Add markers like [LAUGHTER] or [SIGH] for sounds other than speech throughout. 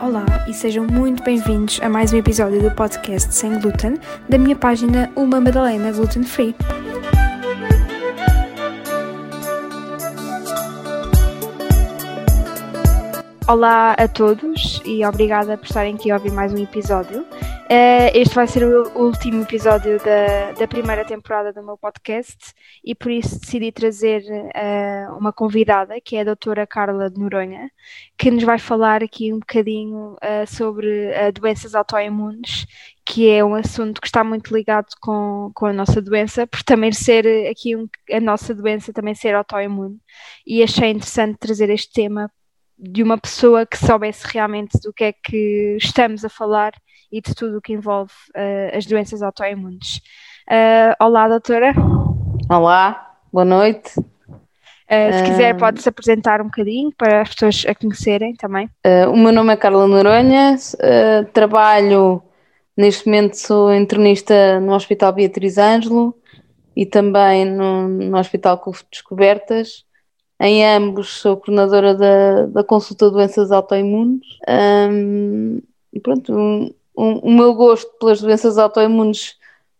Olá e sejam muito bem-vindos a mais um episódio do podcast Sem Glúten da minha página Uma Madalena Gluten Free. Olá a todos e obrigada por estarem aqui a ouvir mais um episódio. Uh, este vai ser o último episódio da, da primeira temporada do meu podcast e por isso decidi trazer uh, uma convidada, que é a doutora Carla de Noronha, que nos vai falar aqui um bocadinho uh, sobre doenças autoimunes, que é um assunto que está muito ligado com, com a nossa doença, por também ser aqui um, a nossa doença também ser autoimune. E achei interessante trazer este tema de uma pessoa que soubesse realmente do que é que estamos a falar e de tudo o que envolve uh, as doenças autoimunes. Uh, olá, doutora. Olá, boa noite. Uh, se quiser, pode-se apresentar um bocadinho para as pessoas a conhecerem também. o meu nome é Carla Noronha, trabalho neste momento, sou internista no Hospital Beatriz Ângelo e também no, no Hospital Cufo Descobertas. Em ambos sou coordenadora da, da consulta de doenças autoimunes. Um, e pronto, o meu gosto pelas doenças autoimunes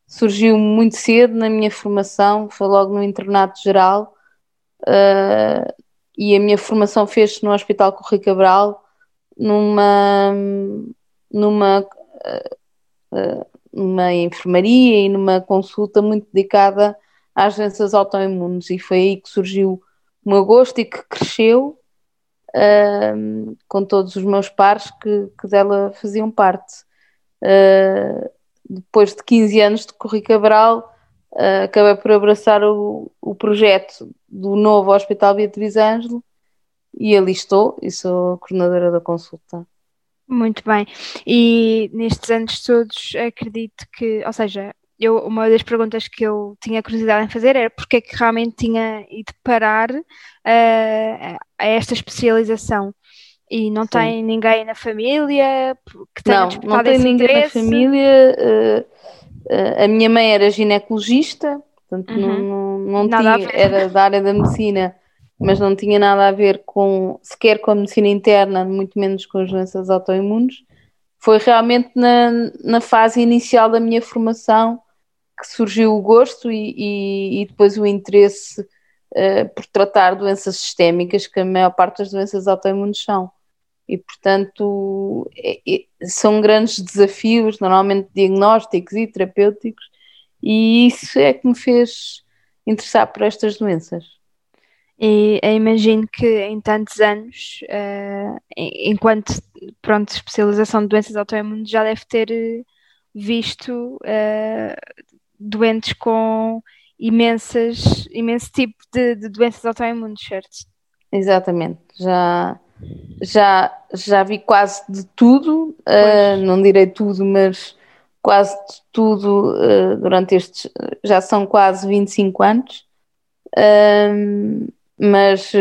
surgiu muito cedo na minha formação, foi logo no internato geral. Uh, e a minha formação fez-se no Hospital Correio Cabral, numa, numa, uh, numa enfermaria e numa consulta muito dedicada às doenças autoimunes, e foi aí que surgiu o meu gosto e que cresceu uh, com todos os meus pares que, que dela faziam parte. Uh, depois de 15 anos de Corri Cabral, uh, acabei por abraçar o, o projeto do novo Hospital Beatriz Ângelo e ali estou e sou coordenadora da consulta. Muito bem. E nestes anos todos acredito que, ou seja, eu, uma das perguntas que eu tinha curiosidade em fazer era porque é que realmente tinha ido parar uh, a esta especialização. E não Sim. tem ninguém na família que tenha Não, não tem ninguém interesse. na família. Uh, a minha mãe era ginecologista, portanto uhum. não, não, não tinha, era da área da medicina, mas não tinha nada a ver com, sequer com a medicina interna, muito menos com as doenças autoimunes. Foi realmente na, na fase inicial da minha formação que surgiu o gosto e, e, e depois o interesse uh, por tratar doenças sistémicas, que a maior parte das doenças autoimunes são. E, portanto, é, é, são grandes desafios, normalmente diagnósticos e terapêuticos, e isso é que me fez interessar por estas doenças. E imagino que em tantos anos, uh, enquanto pronto, especialização de doenças autoimunes, já deve ter visto uh, doentes com imensas, imenso tipo de, de doenças autoimunes, certo? Exatamente, já, já, já vi quase de tudo, uh, não direi tudo, mas quase de tudo uh, durante estes, já são quase 25 anos, uh, mas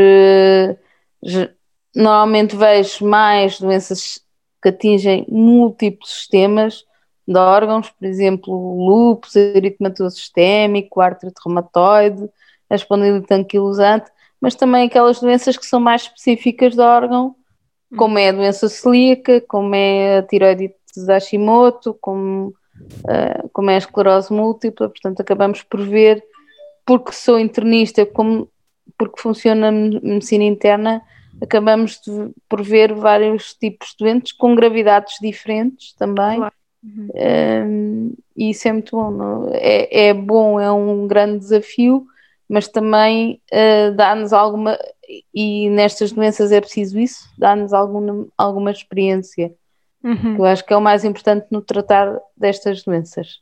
já, normalmente vejo mais doenças que atingem múltiplos sistemas, de órgãos, por exemplo, lúpus, eritematoso sistémico, artrite reumatoide, a espondilite anquilosante, mas também aquelas doenças que são mais específicas de órgão, como é a doença celíaca, como é a tiroidite de Hashimoto, como, uh, como é a esclerose múltipla, portanto acabamos por ver, porque sou internista, como, porque funciona a medicina interna, acabamos de, por ver vários tipos de doentes com gravidades diferentes também. Claro Uhum. Um, e isso é muito bom. Não? É, é bom, é um grande desafio, mas também uh, dá-nos alguma, e nestas doenças é preciso isso, dá-nos alguma, alguma experiência. Uhum. eu acho que é o mais importante no tratar destas doenças.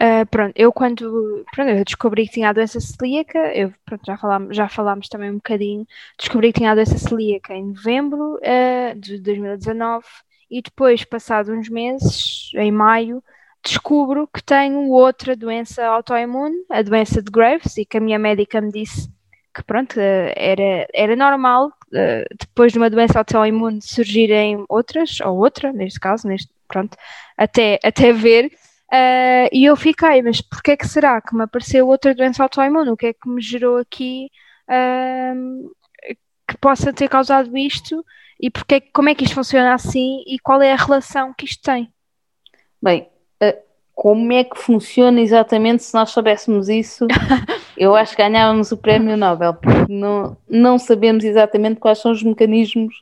Uh, pronto, eu quando pronto, eu descobri que tinha a doença celíaca, eu, pronto, já, falámos, já falámos também um bocadinho, descobri que tinha a doença celíaca em novembro uh, de 2019 e depois, passados uns meses, em maio, descubro que tenho outra doença autoimune, a doença de Graves, e que a minha médica me disse que pronto, era, era normal eh, depois de uma doença autoimune surgirem outras, ou outra, neste caso, neste, pronto, até, até ver Uh, e eu fiquei, mas porquê é que será que me apareceu outra doença autoimune? O que é que me gerou aqui uh, que possa ter causado isto? E porque, como é que isto funciona assim e qual é a relação que isto tem? Bem, como é que funciona exatamente se nós soubéssemos isso? [LAUGHS] eu acho que ganhávamos o prémio Nobel, porque não, não sabemos exatamente quais são os mecanismos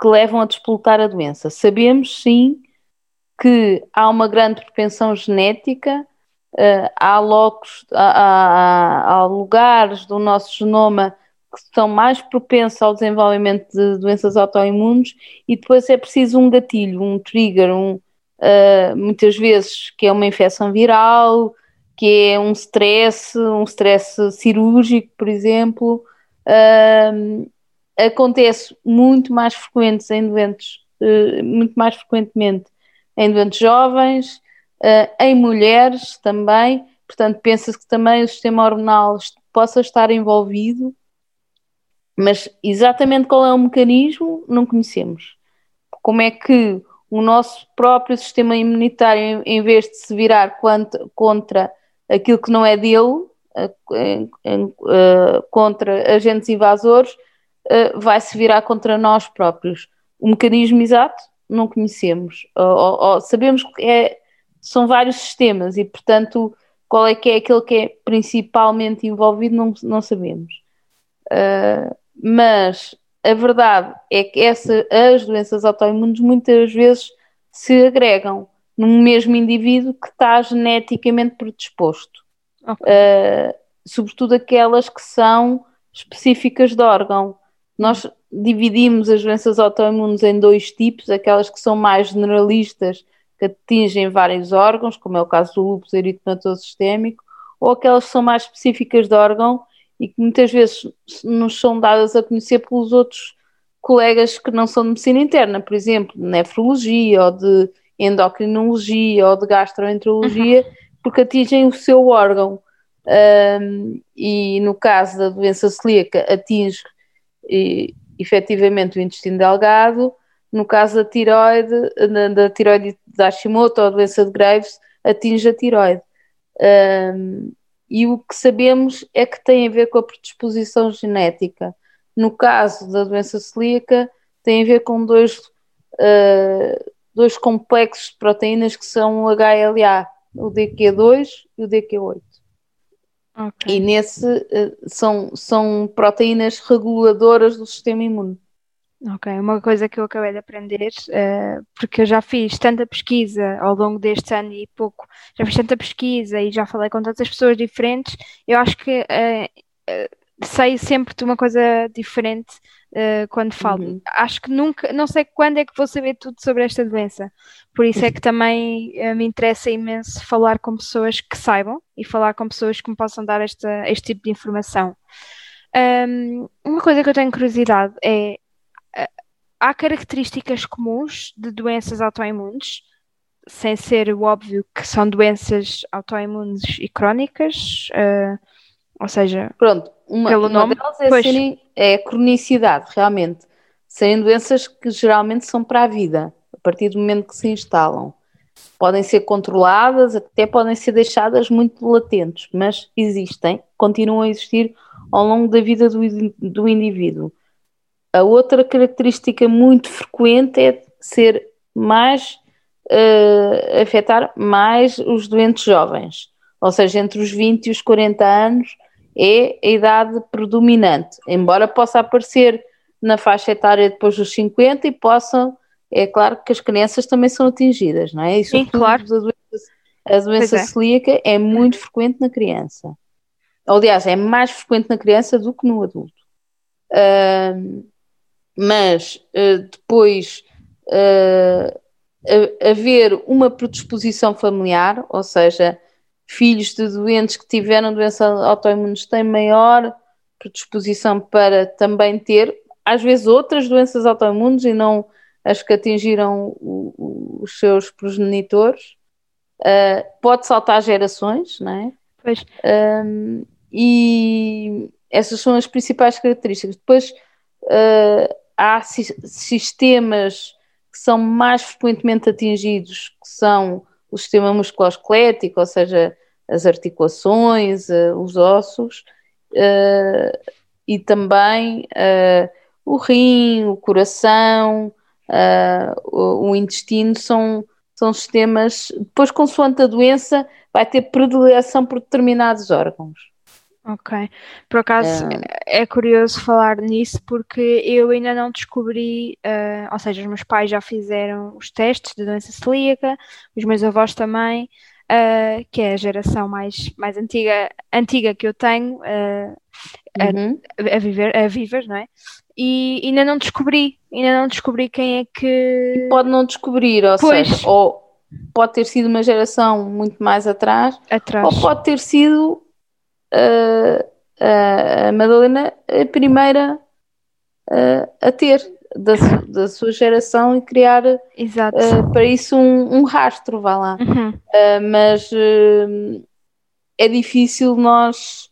que levam a despoltar a doença. Sabemos, sim, que há uma grande propensão genética, uh, há, locos, há, há, há, lugares do nosso genoma que são mais propensos ao desenvolvimento de doenças autoimunes e depois é preciso um gatilho, um trigger, um, uh, muitas vezes que é uma infecção viral, que é um stress, um stress cirúrgico, por exemplo. Uh, acontece muito mais frequentes em doentes, muito mais frequentemente em doentes jovens, uh, em mulheres também, portanto, pensa-se que também o sistema hormonal possa estar envolvido, mas exatamente qual é o mecanismo não conhecemos. Como é que o nosso próprio sistema imunitário, em vez de se virar contra aquilo que não é dele, contra agentes invasores, vai se virar contra nós próprios. O mecanismo exato não conhecemos. Ou, ou, sabemos que é, são vários sistemas e, portanto, qual é que é aquele que é principalmente envolvido, não, não sabemos. Mas a verdade é que essa, as doenças autoimunes muitas vezes se agregam num mesmo indivíduo que está geneticamente predisposto. Okay. Uh, sobretudo aquelas que são específicas de órgão. Nós dividimos as doenças autoimunes em dois tipos, aquelas que são mais generalistas, que atingem vários órgãos, como é o caso do lúpus eritematoso sistémico, ou aquelas que são mais específicas de órgão e que muitas vezes nos são dadas a conhecer pelos outros colegas que não são de medicina interna, por exemplo, de nefrologia ou de endocrinologia ou de gastroenterologia, uhum. porque atingem o seu órgão. Um, e no caso da doença celíaca, atinge e, efetivamente o intestino delgado. No caso da tiroide, da, da tiroide de Hashimoto ou doença de Graves, atinge a tiroide. Um, e o que sabemos é que tem a ver com a predisposição genética. No caso da doença celíaca, tem a ver com dois, uh, dois complexos de proteínas que são o HLA, o DQ2 e o DQ8. Okay. E nesse uh, são, são proteínas reguladoras do sistema imune. Ok, uma coisa que eu acabei de aprender, uh, porque eu já fiz tanta pesquisa ao longo deste ano e pouco, já fiz tanta pesquisa e já falei com tantas pessoas diferentes, eu acho que uh, sei sempre de uma coisa diferente uh, quando falo. Uhum. Acho que nunca, não sei quando é que vou saber tudo sobre esta doença. Por isso é que também uh, me interessa imenso falar com pessoas que saibam e falar com pessoas que me possam dar esta, este tipo de informação. Um, uma coisa que eu tenho curiosidade é uh, há características comuns de doenças autoimunes, sem ser o óbvio que são doenças autoimunes e crónicas, ou seja, pronto, uma, pelo uma nome, delas é, serem, é a cronicidade, realmente. Serem doenças que geralmente são para a vida, a partir do momento que se instalam. Podem ser controladas, até podem ser deixadas muito latentes, mas existem, continuam a existir ao longo da vida do, do indivíduo. A outra característica muito frequente é ser mais uh, afetar mais os doentes jovens, ou seja, entre os 20 e os 40 anos é a idade predominante, embora possa aparecer na faixa etária depois dos 50 e possam, é claro que as crianças também são atingidas, não é? Isso Sim, claro. A doença, a doença é. celíaca é muito frequente na criança. Aliás, é mais frequente na criança do que no adulto. Uh, mas uh, depois uh, haver uma predisposição familiar, ou seja, filhos de doentes que tiveram doença autoimunes têm maior predisposição para também ter, às vezes, outras doenças autoimunes e não as que atingiram o, os seus progenitores. Uh, pode saltar gerações, não é? Pois. Um, e essas são as principais características. Depois uh, há si sistemas que são mais frequentemente atingidos, que são o sistema musculoesquelético, ou seja, as articulações, uh, os ossos, uh, e também uh, o rim, o coração, o, o, intestino são, são sistemas. Depois, consoante a doença, vai ter predileção por determinados órgãos. Ok. Por acaso é. é curioso falar nisso porque eu ainda não descobri, uh, ou seja, os meus pais já fizeram os testes de doença celíaca, os meus avós também, uh, que é a geração mais, mais antiga, antiga que eu tenho uh, uhum. a, a, viver, a viver, não é? E ainda não descobri, ainda não descobri quem é que. Pode não descobrir, ou pois. seja, ou pode ter sido uma geração muito mais atrás, atrás. ou pode ter sido a Madalena a primeira a ter da, da sua geração e criar uh, para isso um, um, rastro, vá lá. Uhum. Uh, mas uh, é difícil nós,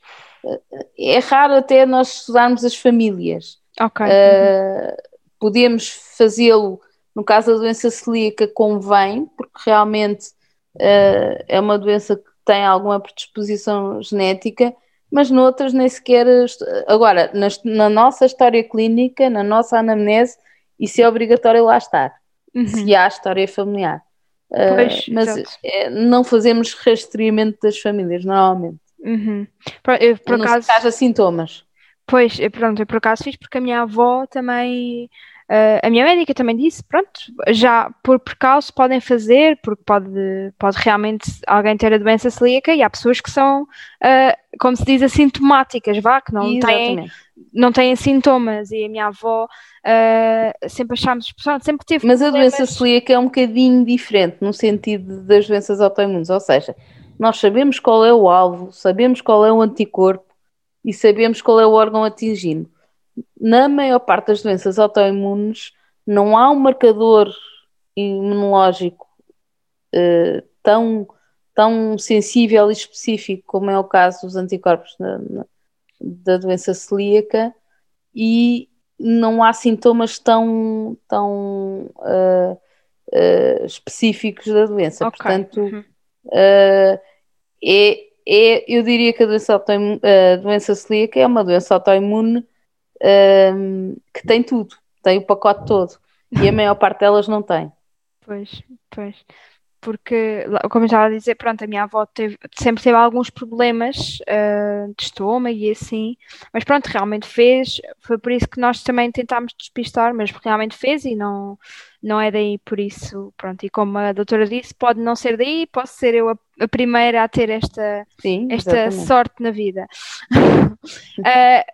é raro até nós estudarmos as famílias. Ok. Uhum. Podemos fazê-lo, no caso da doença celíaca, convém, porque realmente é uma doença que tem alguma predisposição genética, mas noutras nem sequer. Agora, na, na, nossa história clínica, na nossa anamnese, isso é obrigatório lá estar, uhum. se há história familiar. Ah, pois, uh, mas é, não fazemos rastreamento das famílias, normalmente. Uhum. Por, eu, por acaso, haja sintomas. Pois, eu, pronto, eu por acaso fiz porque a minha avó também Uh, a minha médica também disse, pronto, já por precauço podem fazer, porque pode, pode realmente alguém ter a doença celíaca e há pessoas que são, uh, como se diz, assintomáticas, vá, que não têm, não têm sintomas. E a minha avó uh, sempre achámos, sempre teve Mas problemas. a doença celíaca é um bocadinho diferente no sentido das doenças autoimunes, ou seja, nós sabemos qual é o alvo, sabemos qual é o anticorpo e sabemos qual é o órgão atingido na maior parte das doenças autoimunes não há um marcador imunológico uh, tão, tão sensível e específico como é o caso dos anticorpos na, na, da doença celíaca e não há sintomas tão, tão uh, uh, específicos da doença. Okay. Portanto, uhum. é, é, eu diria que a doença, autoimune, a doença celíaca é uma doença autoimune um, que tem tudo, tem o pacote todo. E a maior parte delas não tem. Pois, pois. Porque, como eu estava a dizer, pronto, a minha avó teve, sempre teve alguns problemas uh, de estômago e assim, mas pronto, realmente fez. Foi por isso que nós também tentámos despistar, mas realmente fez e não, não é daí por isso, pronto, e como a doutora disse, pode não ser daí, posso ser eu a, a primeira a ter esta, Sim, esta sorte na vida. uh,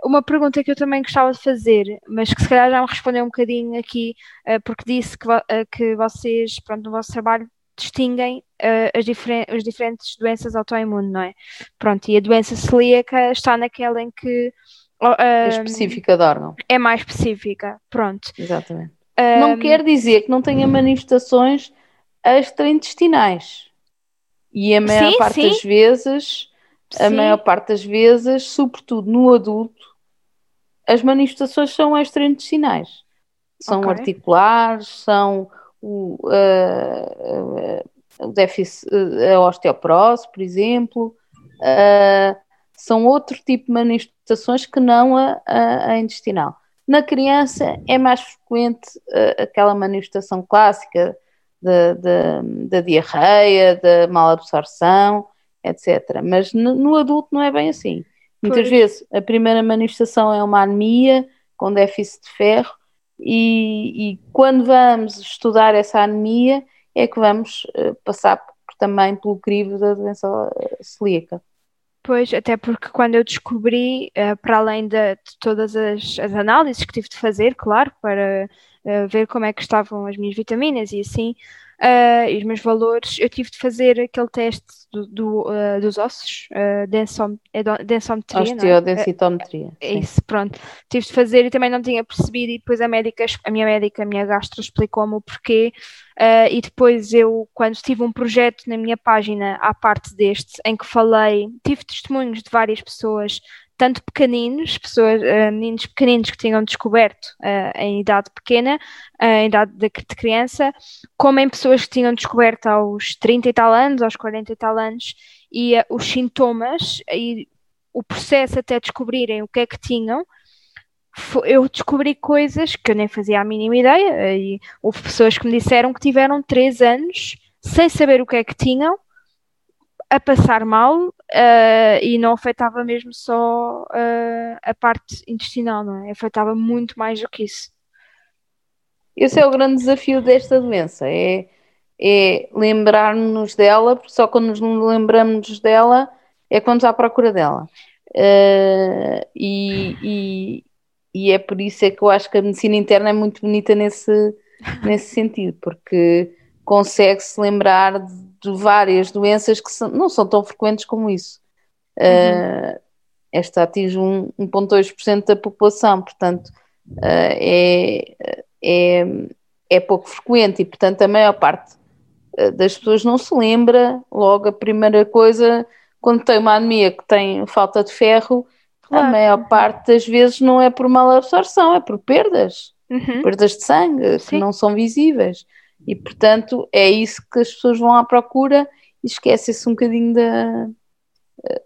[LAUGHS] uma pergunta que eu também gostava de fazer, mas que se calhar já me respondeu um bocadinho aqui, uh, porque disse que, que vocês, pronto, no vosso trabalho distinguem as, diferen as diferentes doenças autoimunes, não é? Pronto, e a doença celíaca está naquela em que é específica de órgão. É mais específica, pronto. Exatamente. Um... Não quer dizer que não tenha manifestações extraintestinais. E a maior sim, parte sim. das vezes, a sim. maior parte das vezes, sobretudo no adulto, as manifestações são extraintestinais. São okay. articulares, são o, uh, déficit, a osteoporose, por exemplo, são outro tipo de manifestações que não a, a, a intestinal. Na criança é mais frequente uh, aquela manifestação clássica da diarreia, da malabsorção, etc. Mas no, no, adulto não é bem assim. Muitas pois. vezes a primeira manifestação é uma anemia com déficit de ferro e, e quando vamos estudar essa anemia é que vamos uh, passar também pelo crivo da doença celíaca. Pois, até porque quando eu descobri, uh, para além de, de todas as, as, análises que tive de fazer, claro, para uh, ver como é que estavam as minhas vitaminas e assim, uh, e os meus valores, eu tive de fazer aquele teste do, do, uh, dos ossos, uh, densom, é densometria. É? Osteodensitometria. É, é isso, pronto. Tive de fazer e também não tinha percebido, e depois a médica, a minha médica, a minha gastro, explicou-me o porquê. E depois eu, quando tive um projeto na minha página à parte deste, em que falei, tive testemunhos de várias pessoas tanto pequeninos, pessoas, uh, meninos pequeninos que tinham descoberto uh, em idade pequena, uh, em idade de, de, criança, como em pessoas que tinham descoberto aos 30 e tal anos, aos 40 e tal anos, e os sintomas e o processo até descobrirem o que é que tinham, eu descobri coisas que eu nem fazia a mínima ideia, e houve pessoas que me disseram que tiveram 3 anos sem saber o que é que tinham, a passar mal uh, e não afetava mesmo só uh, a parte intestinal, não é? Afetava muito mais do que isso. Esse é o grande desafio desta doença, é, é lembrar-nos dela, porque só quando nos lembramos dela é quando está à procura dela. Uh, e, e, e, é por isso é que eu acho que a medicina interna é muito bonita nesse, nesse sentido, porque consegue-se lembrar de, de, várias doenças que são, não são tão frequentes como isso. Uhum. Uh, esta atinge 1,2% da população, portanto uh, é, é, é pouco frequente e, portanto, a maior parte ah, das pessoas não se lembra logo a primeira coisa quando tem uma anemia que tem falta de ferro, claro. a maior parte das vezes não é por mal absorção, é por perdas, uhum. perdas de sangue Sim. que não são visíveis. E, portanto, é isso que as pessoas vão à procura e esquecem-se um bocadinho da,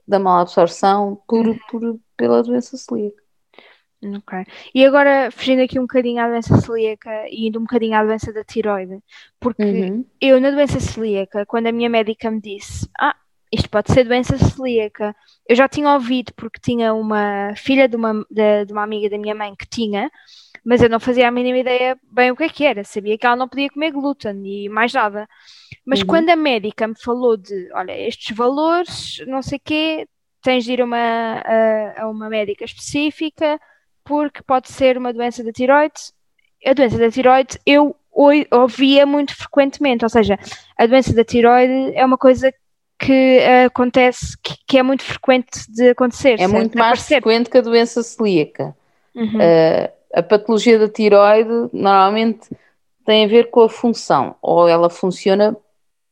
da mal absorção por, uhum. por, pela doença celíaca. Ok. E agora, fugindo aqui um bocadinho à doença celíaca e indo um bocadinho à doença da tiroide, porque uhum. eu na doença celíaca, quando a minha médica me disse, ah, isto pode ser doença celíaca, eu já tinha ouvido porque tinha uma filha de uma, de, de uma amiga da minha mãe que tinha, mas eu não fazia a mínima ideia bem o que é que era. Sabia que ela não podia comer glúten e mais nada. Mas uhum. quando a médica me falou de, olha, estes valores, não sei o quê, tens de ir a uma, a, a uma médica específica, porque pode ser uma doença da tiroide. A doença da tiroide eu ouvia muito frequentemente, ou seja, a doença da tiroide é uma coisa que acontece, que, que, é muito frequente de acontecer. É muito mais aparecer. frequente que a doença celíaca. Uhum. Uh, a patologia da tiroide normalmente tem a ver com a função, ou ela funciona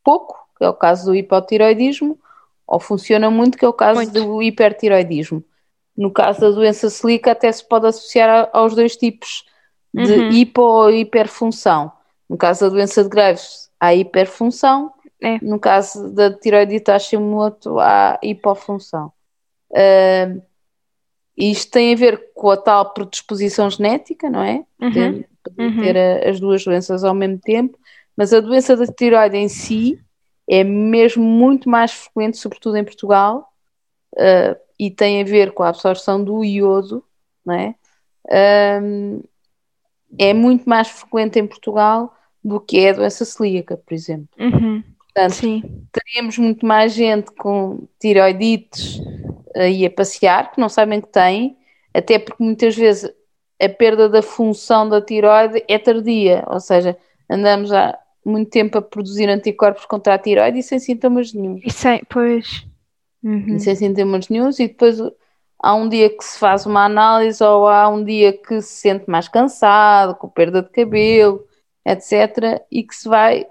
pouco, que é o caso do hipotiroidismo, ou funciona muito, que é o caso muito. do hipertiroidismo. No caso da doença celíaca, até se pode associar aos dois tipos de uhum. hipo ou hiperfunção. No caso da doença de Graves, há hiperfunção, é. no caso da tiroidite Hashimoto, há hipofunção. Uh, isto tem a ver com a tal predisposição genética, não é? Uhum. uhum. ter a, as duas doenças ao mesmo tempo, mas a doença da tiroide em si é mesmo muito mais frequente, sobretudo em Portugal, uh, e tem a ver com a absorção do iodo, não é? Um, é muito mais frequente em Portugal do que é a doença celíaca, por exemplo. Uhum. Portanto, Sim. teríamos muito mais gente com tiroidites aí a passear, que não sabem que têm, até porque muitas vezes a perda da função da tiroide é tardia, ou seja, andamos há muito tempo a produzir anticorpos contra a tiroide e sem sintomas nenhum. E sem, pois. Uhum. E sem sintomas nenhum, e depois há um dia que se faz uma análise ou há um dia que se sente mais cansado, com perda de cabelo, etc., e que se vai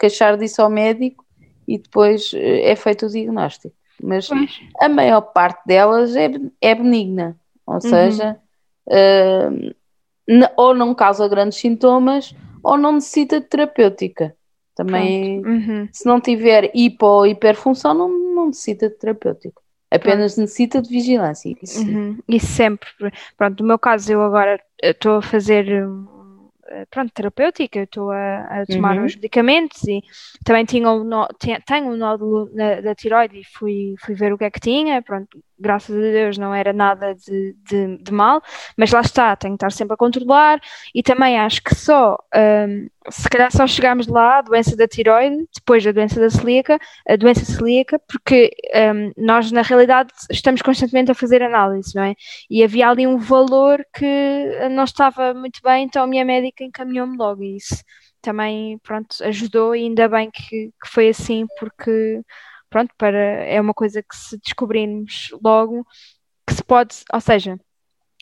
queixar disso ao médico e depois eh, é feito o diagnóstico mas pois. a maior parte delas é, é benigna, ou uhum. seja, uh, ou não causa grandes sintomas ou não necessita de terapêutica. Também, uhum. se não tiver hipo ou hiperfunção, não, não necessita de terapêutico. Apenas Pronto. necessita de vigilância. Isso, uhum. Isso sempre. Pronto, no meu caso, eu agora estou a fazer eh, pronto, terapêutica, estou a, a, tomar uhum. os medicamentos e também tinha um nó, tenho um nódulo na, da tiroide e fui, fui ver o que é que tinha, pronto, graças a Deus não era nada de, de, de mal, mas lá está, tenho que estar sempre a controlar e também acho que só, um, se calhar só chegámos lá, a doença da tiroide, depois da doença da celíaca, a doença celíaca, porque um, nós na realidade estamos constantemente a fazer análise, não é? E havia ali um valor que não estava muito bem, então a minha médica encaminhou-me logo e isso também, pronto, ajudou e ainda bem que, que foi assim, porque pronto, para, é uma coisa que se descobrirmos logo que se pode, ou seja,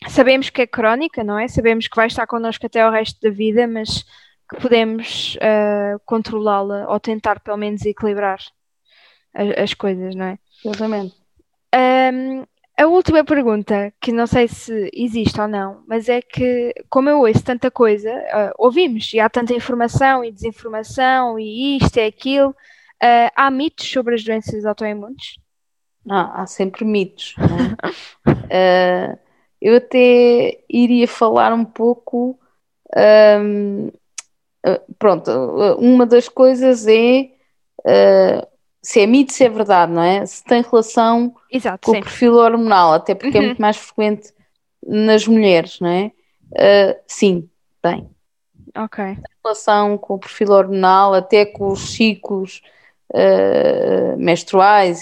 sabemos que é crónica, não é? Sabemos que vai estar connosco até o resto da vida, mas que podemos uh, controlá-la ou tentar pelo menos equilibrar as, as, coisas, não é? Exatamente. Um, a última pergunta, que não sei se existe ou não, mas é que, como eu ouço tanta coisa, uh, ouvimos, e há tanta informação e desinformação, e isto e aquilo, uh, há mitos sobre as doenças autoimunes? Não, há sempre mitos. uh, [LAUGHS] eu até iria falar um pouco. Um, pronto, uma das coisas é se é mito, se é verdade, não é? Se tem relação Exato, com sim. o perfil hormonal, até porque é uhum. é muito mais frequente nas mulheres, não é? Uh, sim, tem. Ok. Tem relação com o perfil hormonal, até com os ciclos uh,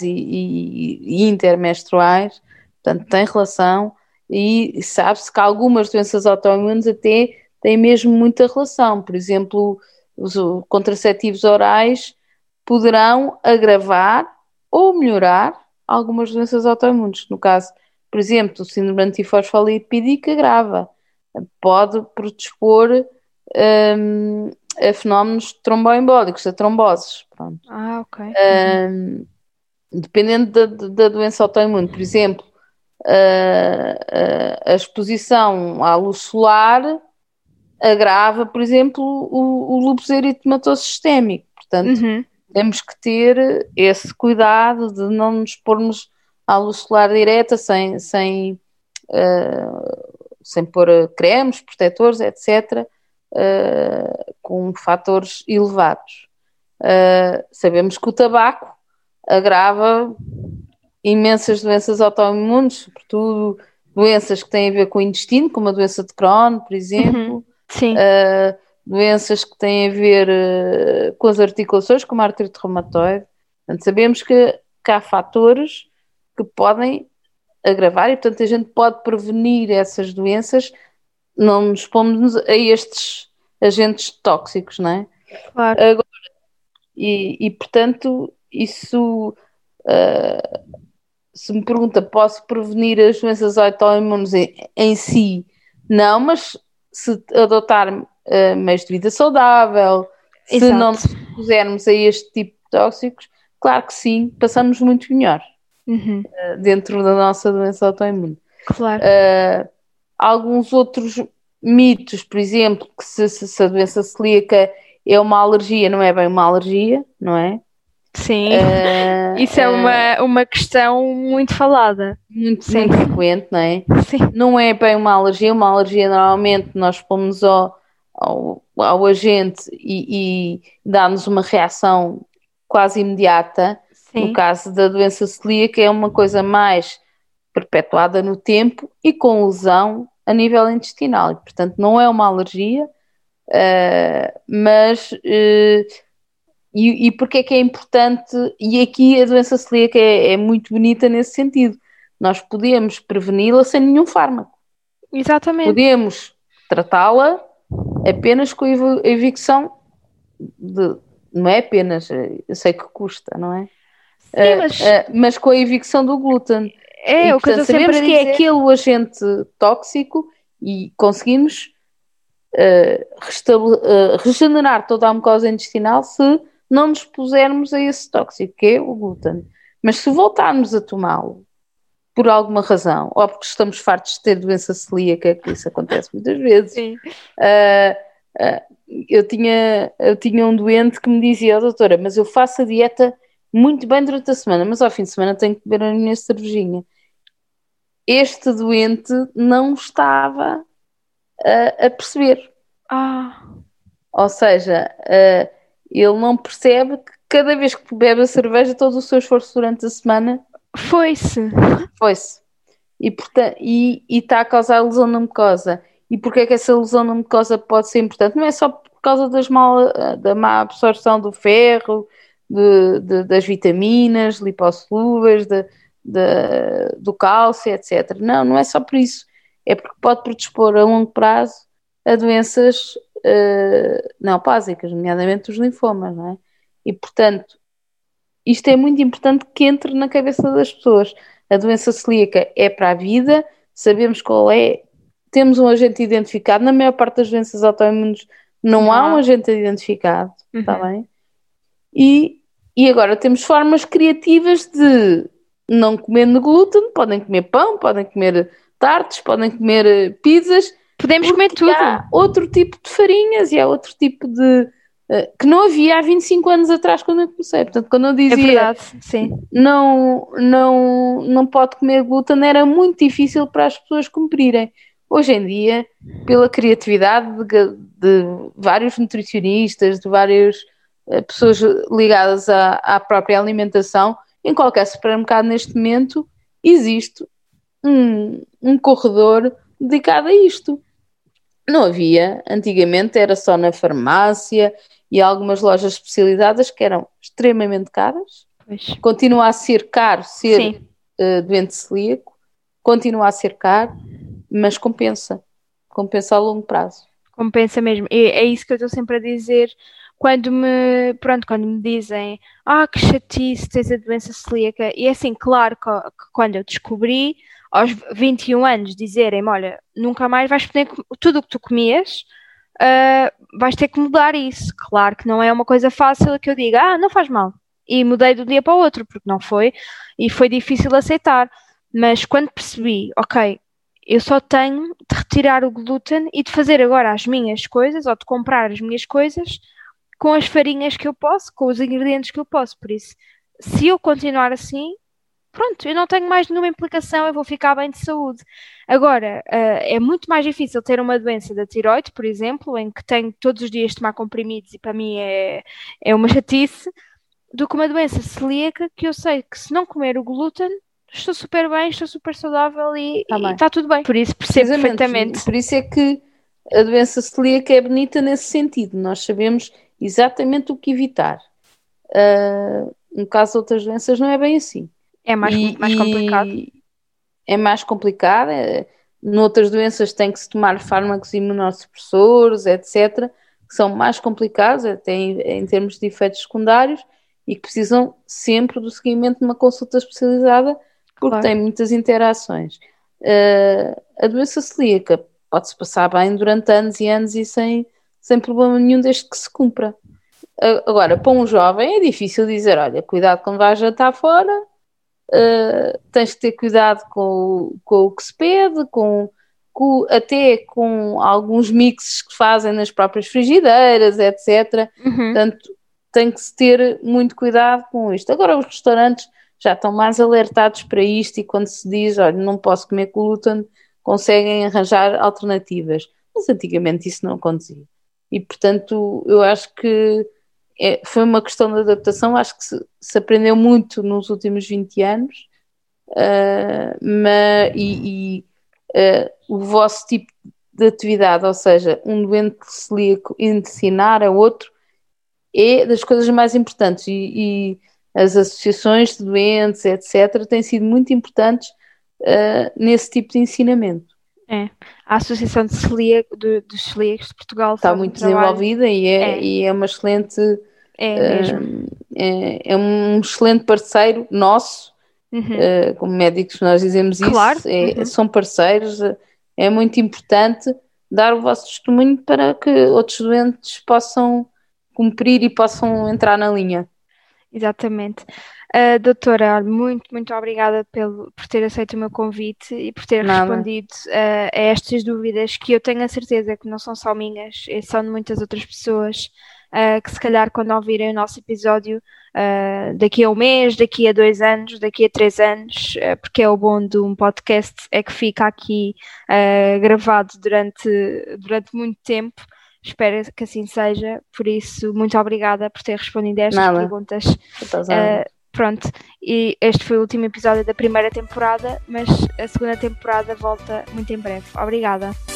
e, e, e, portanto, tem relação e sabe-se que algumas doenças autoimunes até têm mesmo muita relação. Por exemplo, os contraceptivos orais poderão agravar ou melhorar algumas doenças autoimunes. No caso, por exemplo, o síndrome antifosfolipídico agrava, pode predispor um, a fenómenos tromboembólicos, a tromboses. Pronto. Ah, ok. Um, dependendo da, da, doença autoimune, por exemplo, a, a, a exposição à luz solar agrava, por exemplo, o, o lúpus eritematoso sistémico. Portanto, uhum temos que ter esse cuidado de não nos pormos à luz solar direta sem, sem, uh, sem pôr cremes, protetores, etc., uh, eh, com fatores elevados. Uh, sabemos que o tabaco agrava imensas doenças autoimunes, sobretudo doenças que têm a ver com o intestino, como a doença de Crohn, por exemplo. Uhum. Sim. Uh, doenças que têm a ver uh, com as articulações, como a artrite reumatoide. Portanto, sabemos que, que há fatores que podem agravar e, portanto, a gente pode prevenir essas doenças não nos pomos a estes agentes tóxicos, não é? Claro. Agora, e, e portanto, isso, uh, se me pergunta, posso prevenir as doenças autoimunes em, em si? Não, mas se adotar uh, meios de vida saudável, Exato. se não nos expusermos a este tipo de tóxicos, claro que sim, passamos muito melhor uhum. uh, dentro da nossa doença autoimune. Claro. Uh, alguns outros mitos, por exemplo, que se, se, a doença celíaca é uma alergia, não é bem uma alergia, não é? Sim, uh, [LAUGHS] isso é uma, uma questão muito falada. Muito, muito frequente, não é? Sim. Não é bem uma alergia, uma alergia normalmente nós pomos ao, ao, ao agente e, e dá-nos uma reação quase imediata. Sim. No caso da doença celíaca, é uma coisa mais perpetuada no tempo e com lesão a nível intestinal. E, portanto, não é uma alergia, uh, mas. Uh, e, e porque é que é importante? E aqui a doença celíaca é, é muito bonita nesse sentido. Nós podemos preveni-la sem nenhum fármaco. Exatamente. Podemos tratá-la apenas com a evicção de, não é apenas, eu sei que custa, não é? Sim, uh, mas... Uh, mas com a evicção do glúten. É, e, o que portanto, sabemos que é aquele agente tóxico e conseguimos uh, regenerar toda a mucosa intestinal se não nos pusermos a esse tóxico, que é o glúten. Mas se voltarmos a tomá-lo por alguma razão, ou porque estamos fartos de ter doença celíaca, que isso acontece muitas vezes. Uh, uh, eu, tinha, eu tinha um doente que me dizia, oh, doutora, mas eu faço a dieta muito bem durante a semana, mas ao fim de semana tenho que beber a minha cervejinha. Este doente não estava a, a perceber. Ah. Ou seja, uh, ele não percebe que cada vez que bebe a cerveja, todo o seu esforço durante a semana foi-se. Foi-se. E, portanto, e, está a causar lesão na mucosa. E porquê é que essa lesão na mucosa pode ser importante? Não é só por causa das mal, da má absorção do ferro, de, de, das vitaminas lipossolúveis, de, do cálcio, etc. Não, não é só por isso. É porque pode predispor a longo prazo a doenças uh, neoplásicas, nomeadamente os linfomas, não é? E, portanto, isto é muito importante que entre na cabeça das pessoas. A doença celíaca é para a vida, sabemos qual é, temos um agente identificado. Na maior parte das doenças autoimunes não, não há um agente identificado, está uhum. bem? E, e agora temos formas criativas de não comendo glúten, podem comer pão, podem comer tartes, podem comer eh, pizzas. Podemos comer tudo. Há outro tipo de farinhas e há outro tipo de. Uh, que não havia há 25 anos atrás quando eu comecei. Portanto, quando eu dizia é verdade, sim. Não, não, não pode comer glúten, era muito difícil para as pessoas cumprirem. Hoje em dia, pela criatividade de, de vários nutricionistas, de várias uh, pessoas ligadas à, à própria alimentação, em qualquer supermercado neste momento existe um, um corredor dedicado a isto. Não havia, antigamente era só na farmácia e algumas lojas especializadas que eram extremamente caras. Pois. Continua a ser caro ser uh, doente celíaco, continua a ser caro, mas compensa. Compensa a longo prazo. Compensa mesmo. E é isso que eu estou sempre a dizer quando me, pronto, quando me dizem, ah, que chatice, tens a doença celíaca, e é assim, claro que, que quando eu descobri, aos 21 anos, dizerem-me, olha, nunca mais vais poder, tudo o que tu comias, uh, vais ter que mudar isso. Claro que não é uma coisa fácil que eu diga, ah, não faz mal. E mudei do dia para o outro, porque não foi, e foi difícil aceitar. Mas quando percebi, ok, eu só tenho de retirar o glúten e de fazer agora as minhas coisas, ou de comprar as minhas coisas, com as farinhas que eu posso, com os ingredientes que eu posso. Por isso, se eu continuar assim, pronto, eu não tenho mais nenhuma implicação, eu vou ficar bem de saúde. Agora, uh, é muito mais difícil ter uma doença da tiroide, por exemplo, em que tenho todos os dias de tomar comprimidos e para mim é, é uma chatice, do que uma doença celíaca que eu sei que se não comer o glúten, estou super bem, estou super saudável e está tá tudo bem. Por isso percebo perfeitamente. Por isso é que a doença celíaca é bonita nesse sentido. Nós sabemos exatamente o que evitar. Uh, no caso de outras doenças, não é bem assim. É mais, e, mais complicado. É mais complicado. É, noutras doenças tem que se tomar fármacos imunossupressores, etc., que são mais complicados, até em, em termos de efeitos secundários, e que precisam sempre do seguimento de uma consulta especializada, porque claro. tem muitas interações. Uh, a doença celíaca pode-se passar bem durante anos e anos e sem sem problema nenhum desde que se cumpra. Agora, para um jovem é difícil dizer, olha, cuidado quando vais jantar fora, uh, tens que ter cuidado com, com o que se pede, com, com, até com alguns mixes que fazem nas próprias frigideiras, etc. Uhum. Portanto, tem que se ter muito cuidado com isto. Agora, os restaurantes já estão mais alertados para isto e quando se diz, olha, não posso comer glúten, conseguem arranjar alternativas. Mas antigamente isso não acontecia e portanto eu acho que é, foi uma questão de adaptação, acho que se, se aprendeu muito nos últimos 20 anos uh, e, e uh, o vosso tipo de atividade, ou seja, um doente celíaco ensinar a outro é das coisas mais importantes e, e as associações de doentes, etc., têm sido muito importantes uh, nesse tipo de ensinamento. É. A Associação de Celíaco, de, dos Celíacos de Portugal está muito desenvolvida e é, é. e é uma excelente. É, mesmo. é, é um excelente parceiro nosso, uhum. uh, como médicos nós dizemos claro. isso, é, uhum. são parceiros, é muito importante dar o vosso testemunho para que outros doentes possam cumprir e possam entrar na linha. Exatamente. Uh, doutora, muito, muito obrigada pelo, por ter aceito o meu convite e por ter Nada. respondido uh, a estas dúvidas que eu tenho a certeza que não são só minhas, são de muitas outras pessoas uh, que se calhar quando ouvirem o nosso episódio daqui a um mês, daqui a dois anos, daqui a três anos, porque é o bom de um podcast é que fica aqui gravado durante, durante muito tempo. Espero que assim seja, por isso, muito obrigada por ter respondido a estas Nada. perguntas. Pronto, e este foi o último episódio da primeira temporada, mas a segunda temporada volta muito em breve. Obrigada.